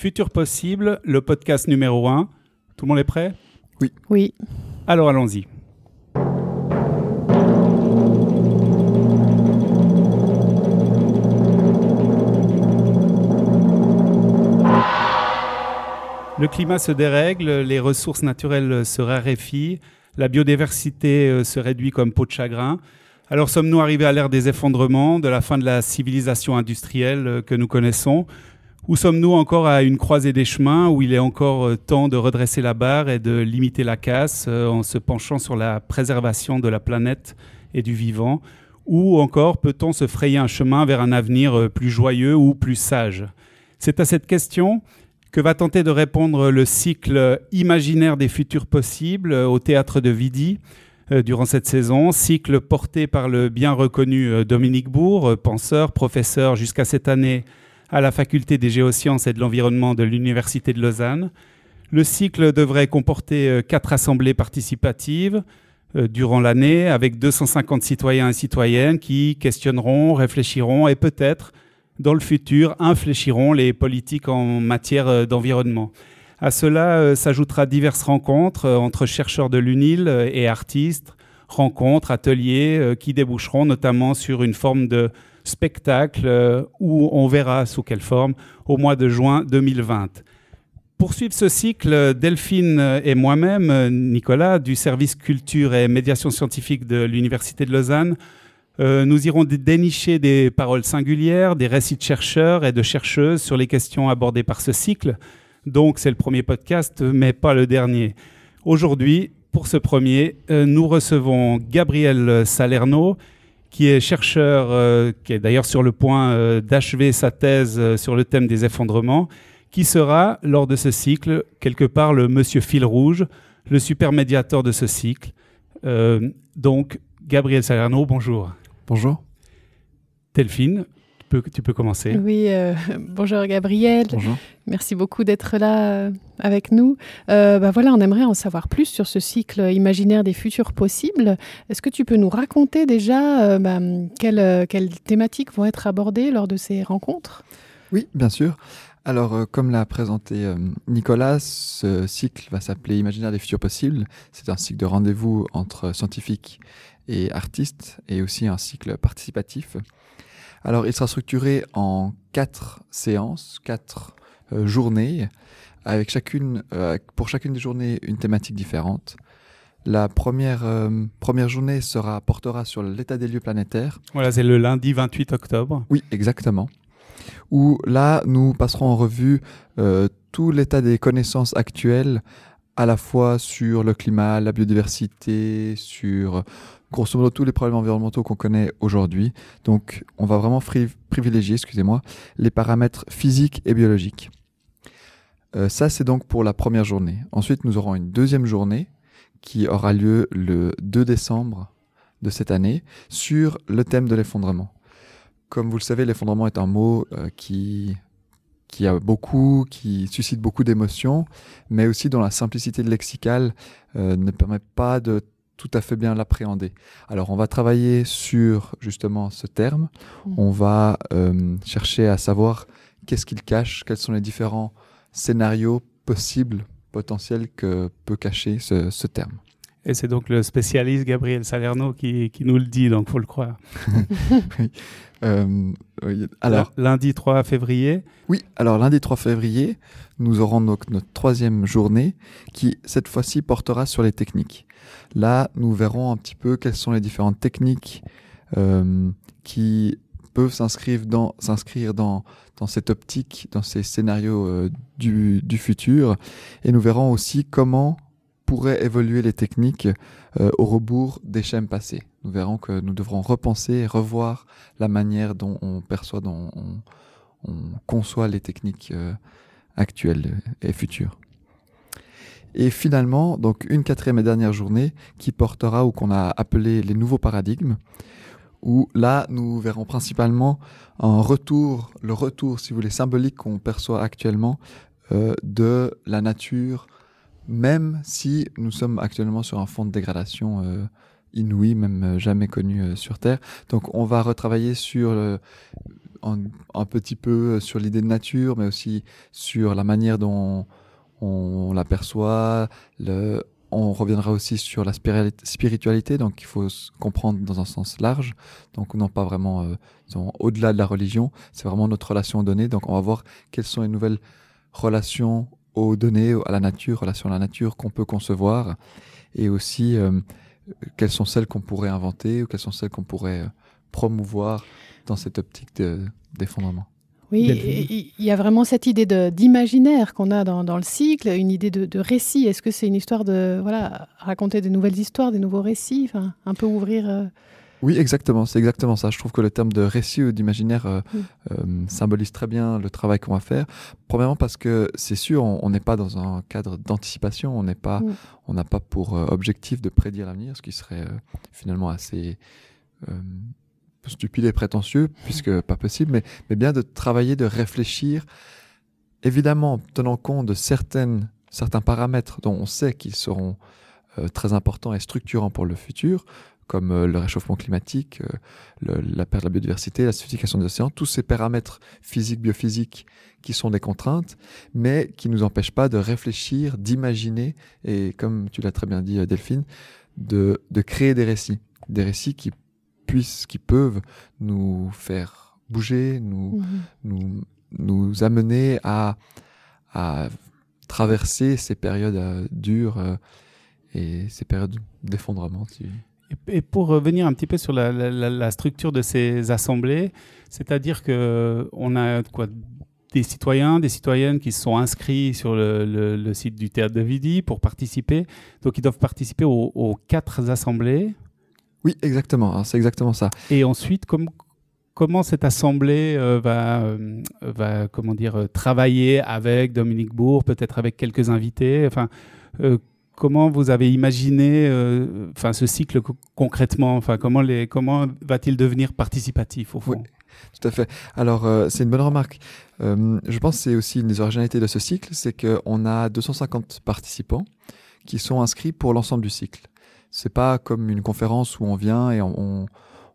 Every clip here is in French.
Futur Possible, le podcast numéro 1. Tout le monde est prêt? Oui. Oui. Alors allons-y. Le climat se dérègle, les ressources naturelles se raréfient, la biodiversité euh, se réduit comme peau de chagrin. Alors sommes-nous arrivés à l'ère des effondrements, de la fin de la civilisation industrielle euh, que nous connaissons? Ou sommes-nous encore à une croisée des chemins où il est encore euh, temps de redresser la barre et de limiter la casse en se penchant sur la préservation de la planète et du vivant? Ou encore peut-on se frayer un chemin vers un avenir plus joyeux ou plus sage? C'est à cette question que va tenter de répondre le cycle imaginaire des futurs possibles au théâtre de Vidi euh, durant cette saison, cycle porté par le bien reconnu euh, Dominique Bourg, euh, penseur, professeur jusqu'à cette année à la faculté des géosciences et de l'environnement de l'Université de Lausanne. Le cycle devrait comporter quatre assemblées participatives durant l'année avec 250 citoyens et citoyennes qui questionneront, réfléchiront et peut-être dans le futur, infléchiront les politiques en matière euh, d'environnement. À cela euh, s'ajoutera diverses rencontres euh, entre chercheurs de l'UNIL et artistes, rencontres, ateliers qui déboucheront notamment sur une forme de spectacle où on verra sous quelle forme au mois de juin 2020. Pour suivre ce cycle, Delphine et moi-même, Nicolas, du service culture et médiation scientifique de l'Université de Lausanne, euh, nous irons dénicher des paroles singulières, des récits de chercheurs et de chercheuses sur les questions abordées par ce cycle. Donc c'est le premier podcast, mais pas le dernier. Aujourd'hui, pour ce premier, euh, nous recevons Gabriel Salerno, qui est chercheur, euh, qui est d'ailleurs sur le point d'achever sa thèse sur le thème des effondrements, qui sera, lors de ce cycle, quelque part le monsieur fil rouge, le super médiateur de ce cycle. donc, Gabriel Salerno, bonjour. Bonjour. Delphine, peux, tu peux commencer. Oui, euh, bonjour Gabriel. Bonjour. Merci beaucoup d'être là euh, avec nous. Euh, bah voilà, on aimerait en savoir plus sur ce cycle imaginaire des futurs possibles. Est-ce que tu peux nous raconter déjà bah, quelles, quelles, thématiques vont être abordées lors de ces rencontres? Oui, bien sûr. Alors, comme l'a présenté Nicolas, ce cycle va s'appeler Imaginaire des futurs possibles. C'est un cycle de rendez-vous entre scientifiques et artistes, et aussi un cycle participatif. Alors, il sera structuré en quatre séances, quatre euh, journées, avec chacune, euh, pour chacune des journées, une thématique différente. La première, euh, première journée sera, portera sur l'état des lieux planétaires. Voilà, c'est le lundi 28 octobre. Oui, exactement. Où là, nous passerons en revue tout l'état des connaissances actuelles, à la fois sur le climat, la biodiversité, sur grosso modo tous les problèmes environnementaux qu'on connaît aujourd'hui. Donc on va vraiment privilégier, excusez-moi, les paramètres physiques et biologiques. Euh, ça c'est donc pour la première journée. Ensuite nous aurons une deuxième journée qui aura lieu le 2 décembre de cette année sur le thème de l'effondrement. Comme vous le savez, l'effondrement est un mot euh, qui qui a beaucoup, qui suscite beaucoup d'émotions, mais aussi dont la simplicité lexicale euh, ne permet pas de tout à fait bien l'appréhender. Alors on va travailler sur justement ce terme, mmh. on va euh, chercher à savoir qu'est-ce qu'il cache, quels sont les différents scénarios possibles, potentiels que peut cacher ce, terme. Et c'est donc le spécialiste Gabriel Salerno qui, qui nous le dit, donc faut le croire. Euh, alors, lundi 3 février. Oui, alors lundi 3 février, nous aurons donc notre troisième journée qui, cette fois-ci, portera sur les techniques. Là, nous verrons un petit peu quelles sont les différentes techniques euh, qui peuvent s'inscrire dans, s'inscrire dans, dans cette optique, dans ces scénarios euh, du, du, futur. Et nous verrons aussi comment pourraient évoluer les techniques euh, au rebours des schèmes passés. Nous verrons que nous devrons repenser et revoir la manière dont on perçoit, dont on, on conçoit les techniques actuelles et futures. Et finalement, donc une quatrième et dernière journée qui portera ou qu'on a appelé les nouveaux paradigmes, où là nous verrons principalement un retour, le retour, si vous voulez, symbolique qu'on perçoit actuellement euh, de la nature, même si nous sommes actuellement sur un fond de dégradation euh, inouï, même jamais connu euh, sur Terre. Donc on va retravailler sur un petit peu sur l'idée de nature, mais aussi sur la manière dont on l'aperçoit. On reviendra aussi sur la spiritualité, donc il faut comprendre dans un sens large, donc non pas vraiment euh, au-delà de la religion, c'est vraiment notre relation aux données. Donc on va voir quelles sont les nouvelles relations aux données, à la nature, relations à la nature qu'on peut concevoir, et aussi euh, quelles sont celles qu'on pourrait inventer ou quelles sont celles qu'on pourrait euh, promouvoir dans cette optique d'effondrement. Oui, il y a vraiment cette idée d'imaginaire qu'on a dans, le cycle, une idée de, récit. Est-ce que c'est une histoire de voilà raconter de nouvelles histoires, des nouveaux récits, enfin, un peu ouvrir euh, Oui, exactement, c'est exactement ça. Je trouve que le terme de récit ou d'imaginaire euh, euh, symbolise très bien le travail qu'on va faire. Premièrement parce que c'est sûr, on n'est pas dans un cadre d'anticipation, on n'est pas, on n'a pas pour objectif de prédire l'avenir, ce qui serait finalement assez stupide et prétentieux, puisque pas possible, mais, mais bien de travailler, de réfléchir, évidemment tenant compte de certaines, certains paramètres dont on sait qu'ils seront euh, très importants et structurants pour le futur, comme euh, le réchauffement climatique, euh, la perte de la biodiversité, la l'acidification des océans, tous ces paramètres physiques, biophysiques qui sont des contraintes, mais qui ne nous empêchent pas de réfléchir, d'imaginer, et comme tu l'as très bien dit Delphine, de, de créer des récits, des récits qui qui peuvent nous faire bouger, nous, nous, nous amener à, à traverser ces périodes euh, dures euh, et ces périodes d'effondrement. Et pour revenir un petit peu sur la, la, structure de ces assemblées, c'est-à-dire que on a quoi des citoyens, des citoyennes qui se sont inscrits sur le, le, site du théâtre de Vidi pour participer. Donc ils doivent participer aux, aux quatre assemblées. Oui, exactement. Hein, c'est exactement ça. Et ensuite, comment cette assemblée euh, va, euh, va, comment dire, euh, travailler avec Dominique Bourg, peut-être avec quelques invités? Enfin, comment vous avez imaginé, enfin, ce cycle concrètement. Comment comment va-t-il devenir participatif au fond Tout à fait. Alors, c'est une bonne remarque. je pense que c'est aussi une des originalités de ce cycle, c'est qu'on a 250 participants qui sont inscrits pour l'ensemble du cycle. C'est pas comme une conférence où on vient et on,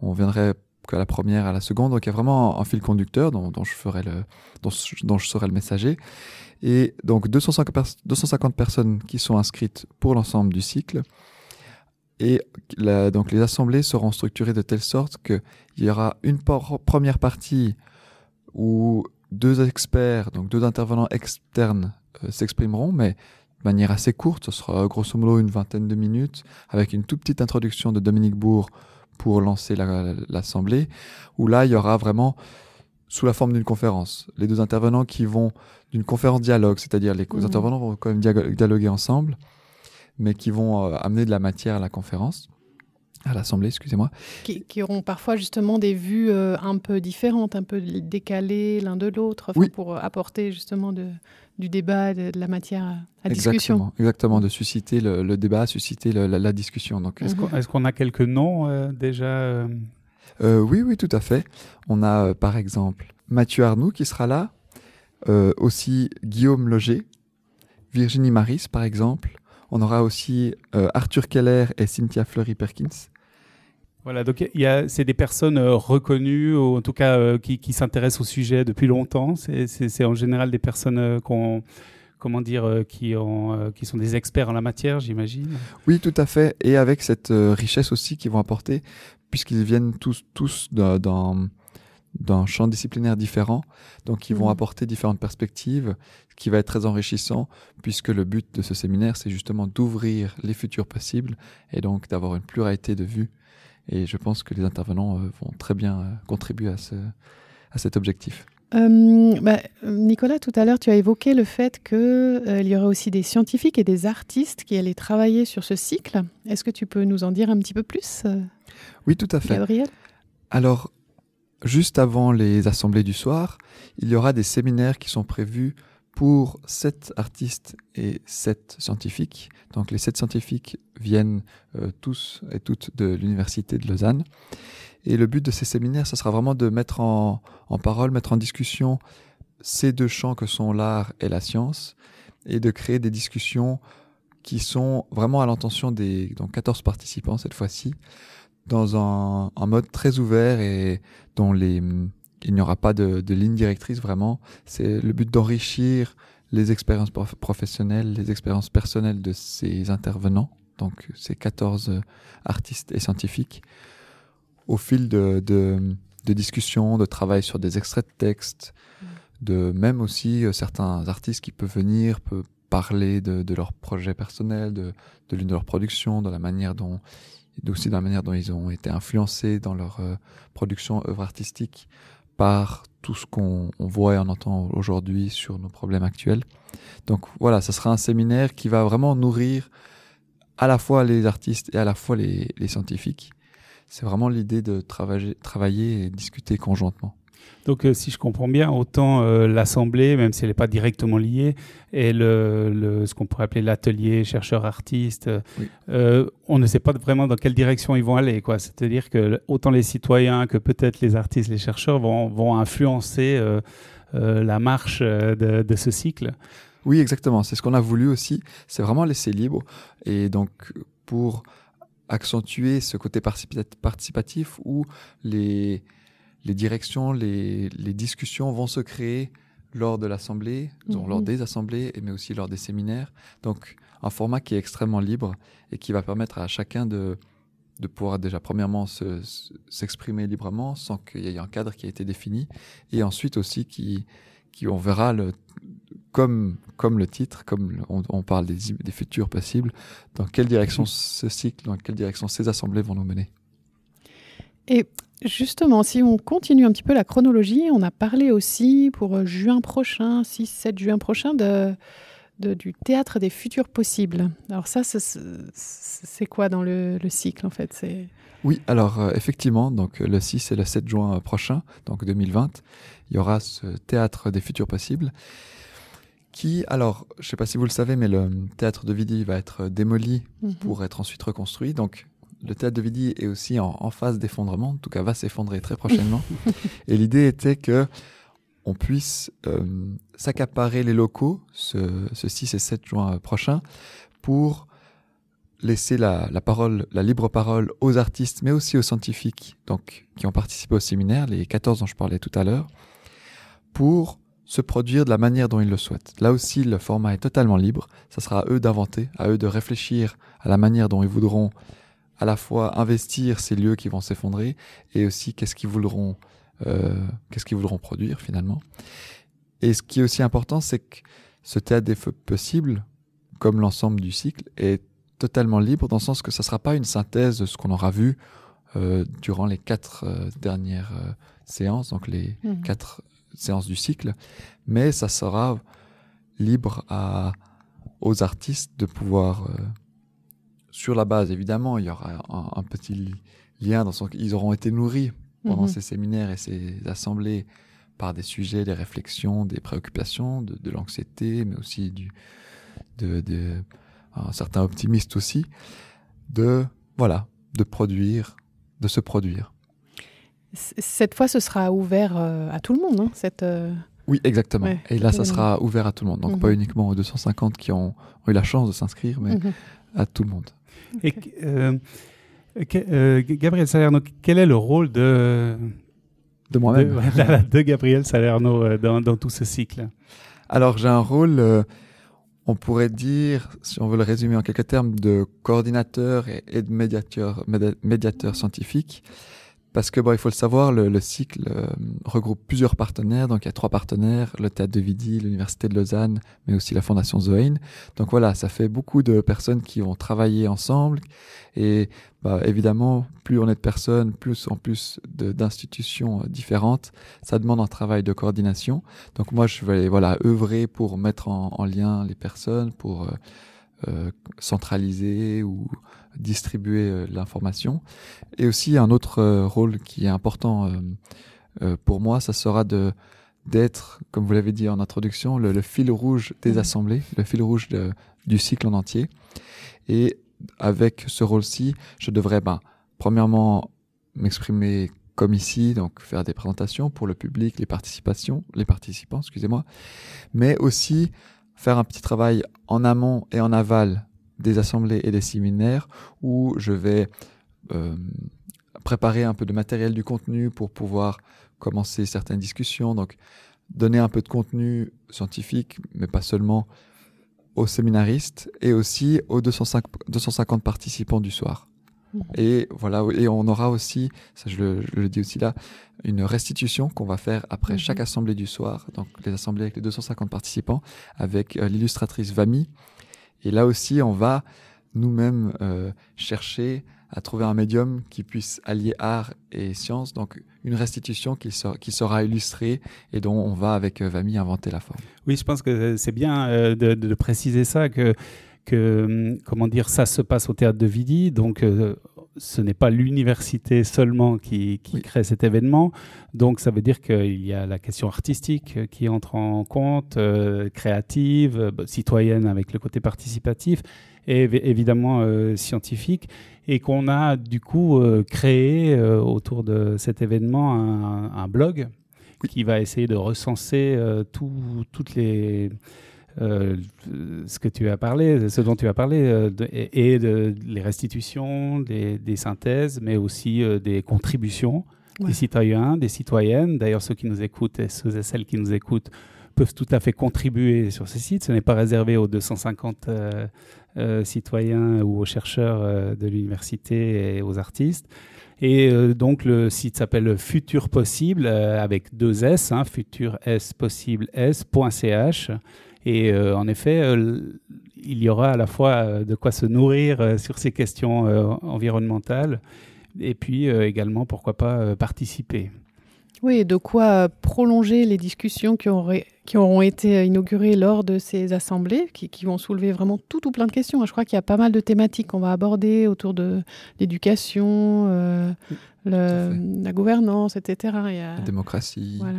on, viendrait qu'à la première, à la seconde. Donc il y a vraiment un, fil conducteur dont, je serai le messager. Et donc 250, 250 personnes qui sont inscrites pour l'ensemble du cycle. Et donc les assemblées seront structurées de telle sorte qu'il y aura une première partie où deux experts, donc deux intervenants externes euh, s'exprimeront, mais de manière assez courte, ce sera grosso modo une vingtaine de minutes, avec une toute petite introduction de Dominique Bourg pour lancer l'assemblée, où là, il y aura vraiment sous la forme d'une conférence. Les deux intervenants qui vont d'une conférence dialogue, c'est-à-dire les mmh. intervenants vont quand même dialoguer ensemble, mais qui vont euh, amener de la matière à la conférence à l'Assemblée, excusez-moi. Qui, qui, auront parfois justement des vues euh, un peu différentes, un peu décalées l'un de l'autre, pour apporter justement de, du débat, de, la matière à, discussion. Exactement, de susciter le, débat, susciter la, discussion. Donc, est-ce qu'on a quelques noms euh, déjà euh? Oui, oui, tout à fait. On a par exemple Mathieu Arnoux qui sera là, aussi Guillaume Loger, Virginie Maris par exemple, on aura aussi Arthur Keller et Cynthia Fleury-Perkins. Voilà, donc c'est des personnes euh, reconnues, ou en tout cas euh, qui, s'intéressent au sujet depuis longtemps. C'est en général des personnes euh, comment dire, qui, ont, qui sont des experts en la matière, j'imagine. Oui, tout à fait. Et avec cette richesse aussi qu'ils vont apporter, puisqu'ils viennent tous, tous d'un champ disciplinaire différent. Donc, ils vont mmh. apporter différentes perspectives, ce qui va être très enrichissant, puisque le but de ce séminaire, c'est justement d'ouvrir les futurs possibles et donc d'avoir une pluralité de vues et je pense que les intervenants euh, vont très bien euh, contribuer à, ce, à cet objectif. Euh, bah, Nicolas, tout à l'heure, tu as évoqué le fait qu'il y aurait aussi des scientifiques et des artistes qui allaient travailler sur ce cycle. Est-ce que tu peux nous en dire un petit peu plus Oui, tout à fait. Gabriel? Alors, juste avant les assemblées du soir, il y aura des séminaires qui sont prévus pour sept artistes et sept scientifiques. Donc les sept scientifiques viennent euh, tous et toutes de l'université de Lausanne. Et le but de ces séminaires, ce sera vraiment de mettre en, parole, mettre en discussion ces deux champs que sont l'art et la science, et de créer des discussions qui sont vraiment à l'intention des donc 14 participants cette fois-ci, dans un, un, mode très ouvert et dont les, il n'y aura pas de, de, ligne directrice vraiment. C'est le but d'enrichir les expériences professionnelles, les expériences personnelles de ces intervenants, donc ces 14 artistes et scientifiques, au fil de, de, de discussions, de travail sur des extraits de textes, mmh. de même aussi euh, certains artistes qui peuvent venir, peuvent parler de, de leur projet personnel, de, de l'une de leurs productions, de la manière dont aussi de la manière dont ils ont été influencés dans leur euh, production œuvre artistique par tout ce qu'on voit et on entend aujourd'hui sur nos problèmes actuels. Donc voilà, ce sera un séminaire qui va vraiment nourrir à la fois les artistes et à la fois les, les scientifiques. C'est vraiment l'idée de travailler, travailler et discuter conjointement. Donc, euh, si je comprends bien, autant euh, l'Assemblée, même si elle n'est pas directement liée, et le, le ce qu'on pourrait appeler l'atelier chercheur-artiste, oui. euh, on ne sait pas vraiment dans quelle direction ils vont aller. C'est-à-dire que autant les citoyens que peut-être les artistes, les chercheurs vont, vont influencer la marche de, de, ce cycle. Oui, exactement. C'est ce qu'on a voulu aussi. C'est vraiment laisser libre. Et donc, pour accentuer ce côté participatif où les les directions, les, les, discussions vont se créer lors de l'assemblée, lors des assemblées, mais aussi lors des séminaires. Donc, un format qui est extrêmement libre et qui va permettre à chacun de, de pouvoir déjà, premièrement, s'exprimer se, librement sans qu'il y ait un cadre qui a été défini, et ensuite aussi qui, qui on verra le, comme, comme le titre, comme on, on parle des, des futurs possibles, dans quelle direction ce cycle, dans quelle direction ces assemblées vont nous mener. Et Justement, si on continue un petit peu la chronologie, on a parlé aussi pour juin prochain, 6-7 juin prochain, de, de, du théâtre des futurs possibles. Alors ça, c'est quoi dans le, le, cycle en fait? Oui, alors euh, effectivement, donc le 6 et le 7 juin prochain, donc 2020, il y aura ce théâtre des futurs possibles qui, alors, je ne sais pas si vous le savez, mais le théâtre de Vidi va être démoli -hmm. pour être ensuite reconstruit. Donc, le théâtre de Vidi est aussi en, en phase d'effondrement, en tout cas va s'effondrer très prochainement. et l'idée était que on puisse euh, s'accaparer les locaux ce, ce 6 et 7 juin prochain pour laisser la, la, parole, la libre parole aux artistes, mais aussi aux scientifiques donc, qui ont participé au séminaire, les 14 dont je parlais tout à l'heure, pour se produire de la manière dont ils le souhaitent. Là aussi, le format est totalement libre. Ça sera à eux d'inventer, à eux de réfléchir à la manière dont ils voudront à la fois investir ces lieux qui vont s'effondrer et aussi qu'est-ce qu'ils voudront, euh, qu'est-ce qu'ils voudront produire finalement. Et ce qui est aussi important, c'est que ce théâtre des feux possibles, comme l'ensemble du cycle, est totalement libre dans le sens que ça ne sera pas une synthèse de ce qu'on aura vu euh, durant les quatre euh, dernières euh, séances, donc les mmh. quatre séances du cycle, mais ça sera libre à, aux artistes de pouvoir euh, sur la base, évidemment, il y aura un, un petit lien dans son... Ils auront été nourris pendant -hmm. ces séminaires et ces assemblées par des sujets, des réflexions, des préoccupations, de, de l'anxiété, mais aussi du, de, de, un certain optimiste aussi, de, voilà, de produire, de se produire. Cette fois, ce sera ouvert euh, à tout le monde, hein, cette... Euh... Oui, exactement. Ouais, et là, ça sera ouvert à tout le monde. Donc, mm -hmm. pas uniquement aux 250 qui ont, ont eu la chance de s'inscrire, mais mm -hmm. à tout le monde. Et euh, euh, Gabriel Salerno, quel est le rôle de de moi-même de, de, Gabriel Salerno euh, dans, dans, tout ce cycle? Alors j'ai un rôle, on pourrait dire, si on veut le résumer en quelques termes, de coordinateur et, et de médiateur, médiateur scientifique. Parce que bon, il faut le savoir, le, le cycle euh, regroupe plusieurs partenaires. Donc il y a trois partenaires le Théâtre de Vidi, l'Université de Lausanne, mais aussi la Fondation Zoein. Donc voilà, ça fait beaucoup de personnes qui vont travailler ensemble. Et bah, évidemment, plus on est de personnes, plus en plus d'institutions différentes, ça demande un travail de coordination. Donc moi, je vais voilà œuvrer pour mettre en, en lien les personnes, pour euh, euh, centraliser ou distribuer euh, l'information. Et aussi un autre euh, rôle qui est important pour moi, ça sera de d'être, comme vous l'avez dit en introduction, le, le, fil rouge des mmh. assemblées, le fil rouge de, du cycle en entier. Et avec ce rôle-ci, je devrais, ben, premièrement, m'exprimer comme ici, donc faire des présentations pour le public, les participations, les participants, excusez-moi, mais aussi faire un petit travail en amont et en aval des assemblées et des séminaires où je vais euh, préparer un peu de matériel du contenu pour pouvoir commencer certaines discussions. Donc, donner un peu de contenu scientifique, mais pas seulement aux séminaristes et aussi aux 250 participants du soir. Et voilà, et on aura aussi, ça je le, dis aussi là, une restitution qu'on va faire après mhm. chaque assemblée du soir, donc les assemblées avec les 250 participants, avec euh, l'illustratrice Vami. Et là aussi, on va nous-mêmes euh, chercher à trouver un médium qui puisse allier art et science, donc une restitution qui, sera, qui sera illustrée et dont on va avec euh, Vami inventer la forme. Oui, je pense que c'est bien euh, de, de, préciser ça, que, que hum, comment dire, ça se passe au théâtre de Vidi, donc euh, ce n'est pas l'université seulement qui, qui crée cet événement. Donc, ça veut dire qu'il y a la question artistique qui entre en compte, créative, citoyenne avec le côté participatif, et évidemment scientifique. Et qu'on a du coup euh, créé euh, autour de cet événement un, blog qui va essayer de recenser euh, toutes les ce que tu as parlé, ce dont tu as parlé, et, de, les restitutions, des, synthèses, mais aussi des contributions des citoyens, des citoyennes. D'ailleurs, ceux qui nous écoutent et ceux et celles qui nous écoutent peuvent tout à fait contribuer sur ces sites. Ce n'est pas réservé aux 250 euh, citoyens ou aux chercheurs euh, de l'université et aux artistes. Et euh, donc le site s'appelle Futur Possible avec deux S, hein, futur S possible S.ch. Et en effet, il y aura à la fois de quoi se nourrir sur ces questions environnementales et puis également, pourquoi pas, participer. Oui, de quoi prolonger les discussions qui, auraient, qui auront été inaugurées lors de ces assemblées, qui, vont soulever vraiment tout ou plein de questions. Je crois qu'il y a pas mal de thématiques qu'on va aborder autour de l'éducation, euh, la gouvernance, etc. La démocratie. Voilà.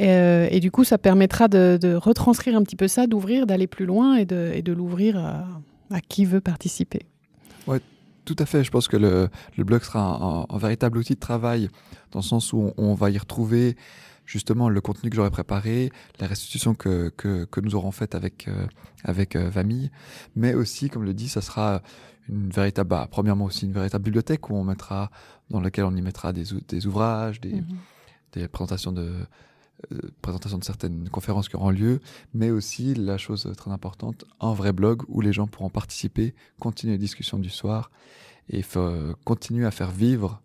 Euh, et, du coup, ça permettra de, retranscrire un petit peu ça, d'ouvrir, d'aller plus loin et de, l'ouvrir à, qui veut participer. Ouais, tout à fait. Je pense que le, blog sera un, véritable outil de travail dans le sens où on, va y retrouver justement le contenu que j'aurais préparé, la restitution que, que, nous aurons faite avec, euh, avec euh, Vami, mais aussi, comme le dit, ça sera une véritable, bah, premièrement aussi une véritable bibliothèque où on mettra, dans laquelle on y mettra des, des ouvrages, des, mhm. des présentations de, euh, présentations de certaines conférences qui auront lieu, mais aussi la chose très importante, un vrai blog où les gens pourront participer, continuer les discussions du soir et continuer à faire vivre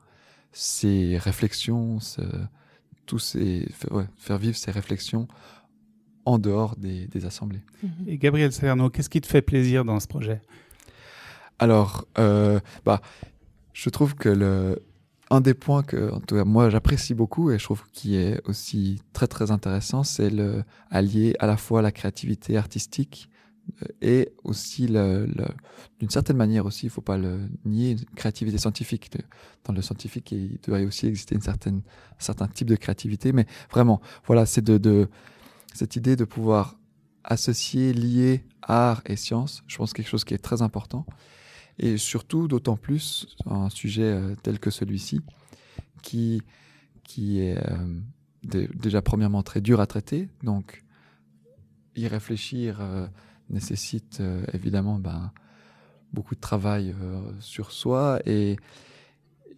ces réflexions, tous ces, faire vivre ces réflexions en dehors des, assemblées. Et Gabriel Salerno, qu'est-ce qui te fait plaisir dans ce projet? Alors, euh, bah, je trouve que le, un des points que moi j'apprécie beaucoup et je trouve qui est aussi très très intéressant, c'est le allier à la fois la créativité artistique euh, et aussi, d'une certaine manière aussi, il faut pas le nier, une créativité scientifique. Dans le scientifique, il doit aussi exister une certaine, un certain type de créativité, mais vraiment, voilà, c'est cette idée de pouvoir associer, lier art et science, je pense quelque chose qui est très important, et surtout d'autant plus un sujet euh, tel que celui-ci, qui, qui est euh, déjà premièrement très dur à traiter, donc y réfléchir nécessite euh, évidemment ben, beaucoup de travail sur soi et,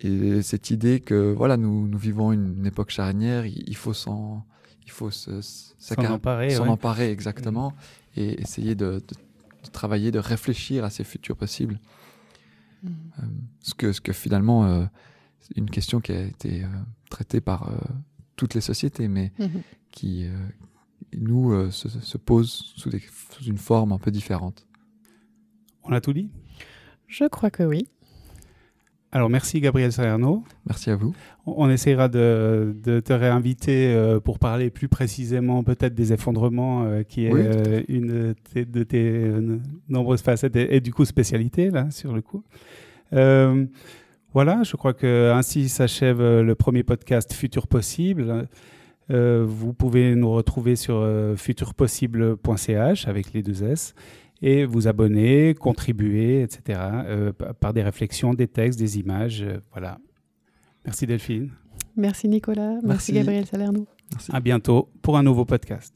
et, cette idée que voilà nous, nous vivons une, époque charnière, il, faut s'en il faut s'en emparer, emparer exactement mm. et essayer de, de, travailler, de réfléchir à ces futurs possibles. Mm. Euh, ce, que, ce que finalement, une question qui a été traitée par toutes les sociétés, mais mm-hmm. qui, nous, euh, se, pose sous, une forme un peu différente. On a tout dit? Je crois que oui. Alors merci Gabriel Salerno. Merci à vous. On essaiera de, te réinviter euh, pour parler plus précisément peut-être des effondrements euh, qui est une de tes, nombreuses facettes et, du coup spécialités là sur le coup. voilà, je crois que ainsi s'achève le premier podcast Futur Possible. Euh, vous pouvez nous retrouver sur euh, futurpossible.ch avec les deux S et vous abonner, contribuer, etc. Euh, par des réflexions, des textes, des images. voilà. Merci Delphine. Merci Nicolas. Merci, Gabriel Salerno. À bientôt pour un nouveau podcast.